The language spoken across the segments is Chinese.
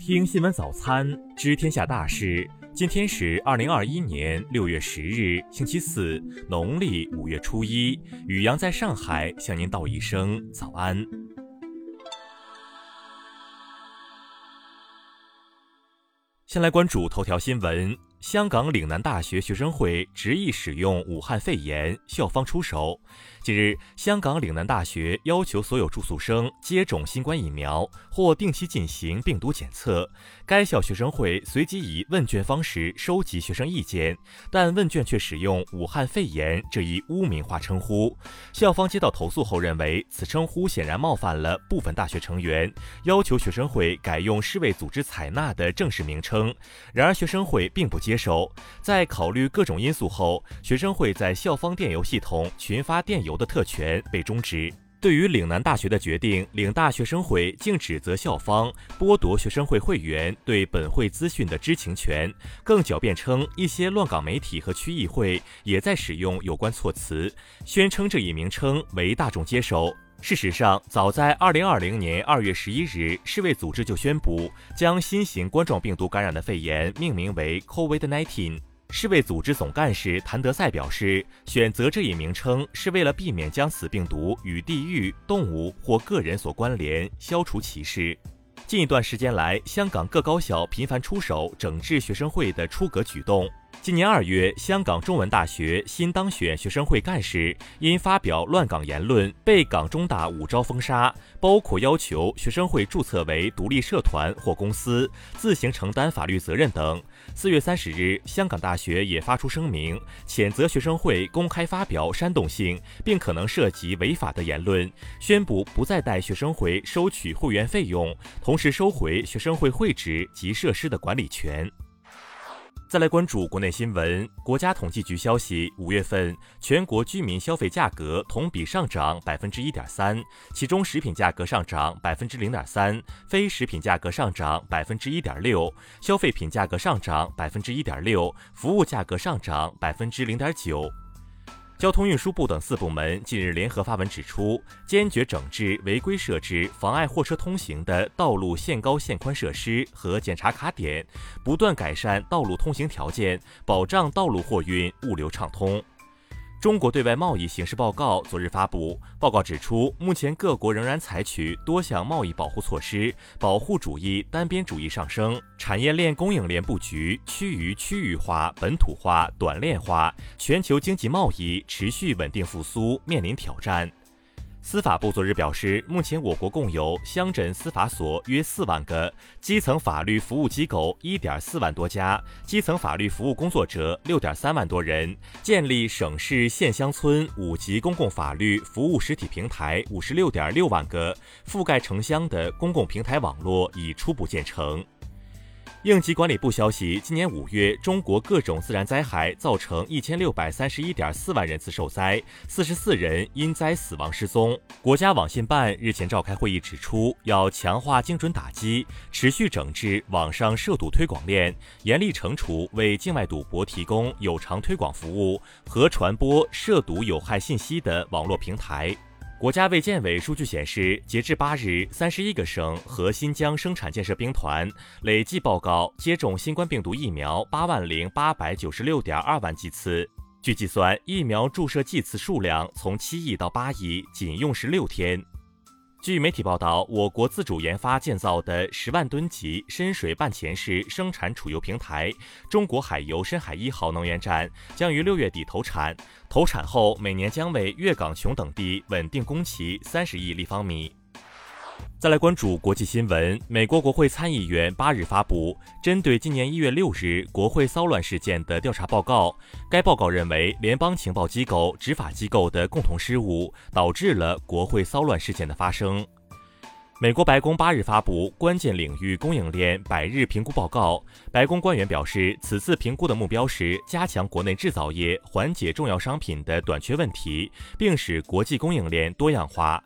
听新闻早餐，知天下大事。今天是二零二一年六月十日，星期四，农历五月初一。雨阳在上海向您道一声早安。先来关注头条新闻。香港岭南大学学生会执意使用武汉肺炎，校方出手。近日，香港岭南大学要求所有住宿生接种新冠疫苗或定期进行病毒检测。该校学生会随即以问卷方式收集学生意见，但问卷却使用“武汉肺炎”这一污名化称呼。校方接到投诉后认为，此称呼显然冒犯了部分大学成员，要求学生会改用世卫组织采纳的正式名称。然而，学生会并不接。接手，在考虑各种因素后，学生会在校方电邮系统群发电邮的特权被终止。对于岭南大学的决定，岭大学生会竟指责校方剥夺学生会会员对本会资讯的知情权，更狡辩称一些乱港媒体和区议会也在使用有关措辞，宣称这一名称为大众接受。事实上，早在二零二零年二月十一日，世卫组织就宣布将新型冠状病毒感染的肺炎命名为 COVID-19。世卫组织总干事谭德赛表示，选择这一名称是为了避免将此病毒与地域、动物或个人所关联，消除歧视。近一段时间来，香港各高校频繁出手整治学生会的出格举动。今年二月，香港中文大学新当选学生会干事因发表乱港言论，被港中大五招封杀，包括要求学生会注册为独立社团或公司，自行承担法律责任等。四月三十日，香港大学也发出声明，谴责学生会公开发表煽动性并可能涉及违法的言论，宣布不再代学生会收取会员费用，同时收回学生会会址及设施的管理权。再来关注国内新闻。国家统计局消息，五月份全国居民消费价格同比上涨百分之一点三，其中食品价格上涨百分之零点三，非食品价格上涨百分之一点六，消费品价格上涨百分之一点六，服务价格上涨百分之零点九。交通运输部等四部门近日联合发文指出，坚决整治违规设置妨碍货车通行的道路限高限宽设施和检查卡点，不断改善道路通行条件，保障道路货运物流畅通。中国对外贸易形势报告昨日发布，报告指出，目前各国仍然采取多项贸易保护措施，保护主义、单边主义上升，产业链供应链布局趋于区域化、本土化、短链化，全球经济贸易持续稳定复苏面临挑战。司法部昨日表示，目前我国共有乡镇司法所约四万个，基层法律服务机构一点四万多家，基层法律服务工作者六点三万多人。建立省市县乡村五级公共法律服务实体平台五十六点六万个，覆盖城乡的公共平台网络已初步建成。应急管理部消息，今年五月，中国各种自然灾害造成一千六百三十一点四万人次受灾，四十四人因灾死亡失踪。国家网信办日前召开会议，指出要强化精准打击，持续整治网上涉赌推广链，严厉惩处为境外赌博提供有偿推广服务和传播涉赌有害信息的网络平台。国家卫健委数据显示，截至八日，三十一个省和新疆生产建设兵团累计报告接种新冠病毒疫苗八万零八百九十六点二万剂次。据计算，疫苗注射剂次数量从七亿到八亿，仅用时六天。据媒体报道，我国自主研发建造的十万吨级深水半潜式生产储油平台“中国海油深海一号”能源站将于六月底投产。投产后，每年将为粤港琼等地稳定供气三十亿立方米。再来关注国际新闻。美国国会参议员八日发布针对今年一月六日国会骚乱事件的调查报告。该报告认为，联邦情报机构、执法机构的共同失误导致了国会骚乱事件的发生。美国白宫八日发布关键领域供应链百日评估报告。白宫官员表示，此次评估的目标是加强国内制造业，缓解重要商品的短缺问题，并使国际供应链多样化。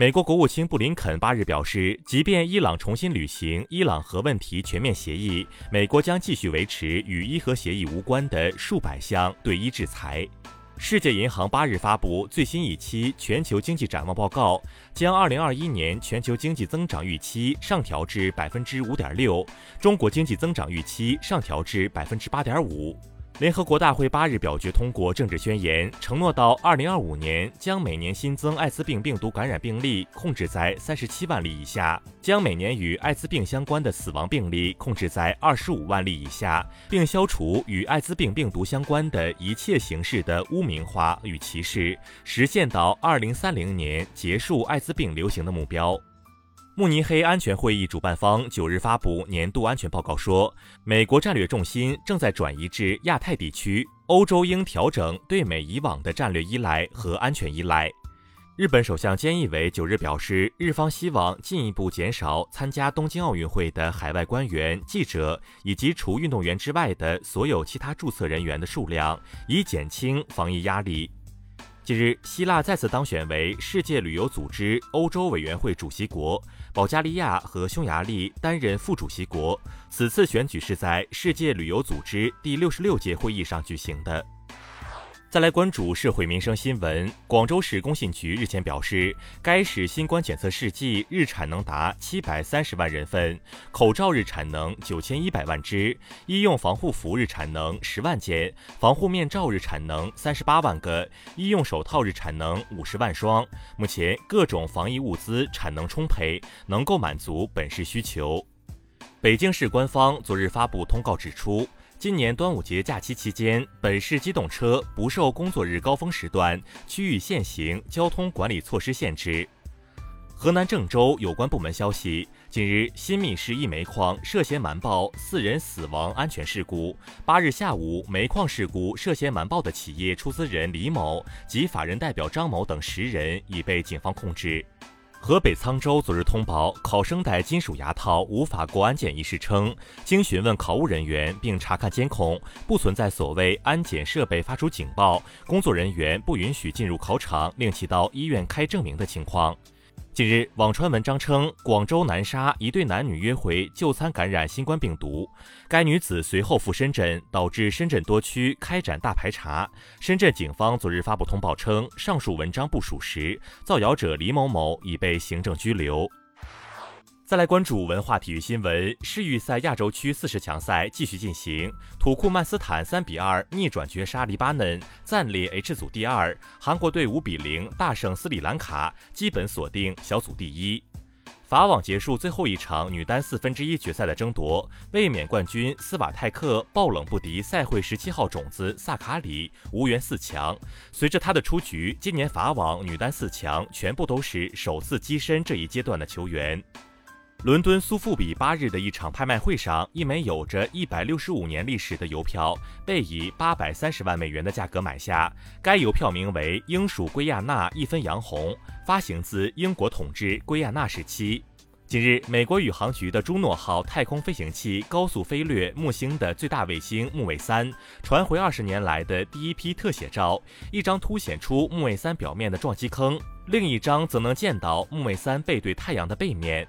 美国国务卿布林肯八日表示，即便伊朗重新履行伊朗核问题全面协议，美国将继续维持与伊核协议无关的数百项对伊制裁。世界银行八日发布最新一期全球经济展望报告，将二零二一年全球经济增长预期上调至百分之五点六，中国经济增长预期上调至百分之八点五。联合国大会八日表决通过政治宣言，承诺到二零二五年将每年新增艾滋病病毒感染病例控制在三十七万例以下，将每年与艾滋病相关的死亡病例控制在二十五万例以下，并消除与艾滋病病毒相关的一切形式的污名化与歧视，实现到二零三零年结束艾滋病流行的目标。慕尼黑安全会议主办方九日发布年度安全报告说，美国战略重心正在转移至亚太地区，欧洲应调整对美以往的战略依赖和安全依赖。日本首相菅义伟九日表示，日方希望进一步减少参加东京奥运会的海外官员、记者以及除运动员之外的所有其他注册人员的数量，以减轻防疫压力。近日，希腊再次当选为世界旅游组织欧洲委员会主席国，保加利亚和匈牙利担任副主席国。此次选举是在世界旅游组织第六十六届会议上举行的。再来关注社会民生新闻。广州市工信局日前表示，该市新冠检测试剂日产能达七百三十万人份，口罩日产能九千一百万只，医用防护服日产能十万件，防护面罩日产能三十八万个，医用手套日产能五十万双。目前各种防疫物资产能充沛，能够满足本市需求。北京市官方昨日发布通告指出。今年端午节假期期间，本市机动车不受工作日高峰时段区域限行交通管理措施限制。河南郑州有关部门消息，近日新密市一煤矿涉嫌瞒报四人死亡安全事故。八日下午，煤矿事故涉嫌瞒报的企业出资人李某及法人代表张某等十人已被警方控制。河北沧州昨日通报，考生戴金属牙套无法过安检一事称，经询问考务人员并查看监控，不存在所谓安检设备发出警报，工作人员不允许进入考场，令其到医院开证明的情况。近日，网传文章称，广州南沙一对男女约会就餐感染新冠病毒，该女子随后赴深圳，导致深圳多区开展大排查。深圳警方昨日发布通报称，上述文章不属实，造谣者李某某已被行政拘留。再来关注文化体育新闻，世预赛亚洲区四十强赛继续进行，土库曼斯坦三比二逆转绝杀黎巴嫩，暂列 H 组第二。韩国队五比零大胜斯里兰卡，基本锁定小组第一。法网结束最后一场女单四分之一决赛的争夺，卫冕冠军斯瓦泰克爆冷不敌赛会十七号种子萨卡里，无缘四强。随着她的出局，今年法网女单四强全部都是首次跻身这一阶段的球员。伦敦苏富比八日的一场拍卖会上，一枚有着一百六十五年历史的邮票被以八百三十万美元的价格买下。该邮票名为“英属圭亚那一分洋红”，发行自英国统治圭亚那时期。近日，美国宇航局的朱诺号太空飞行器高速飞掠木星的最大卫星木卫三，传回二十年来的第一批特写照，一张凸显出木卫三表面的撞击坑，另一张则能见到木卫三背对太阳的背面。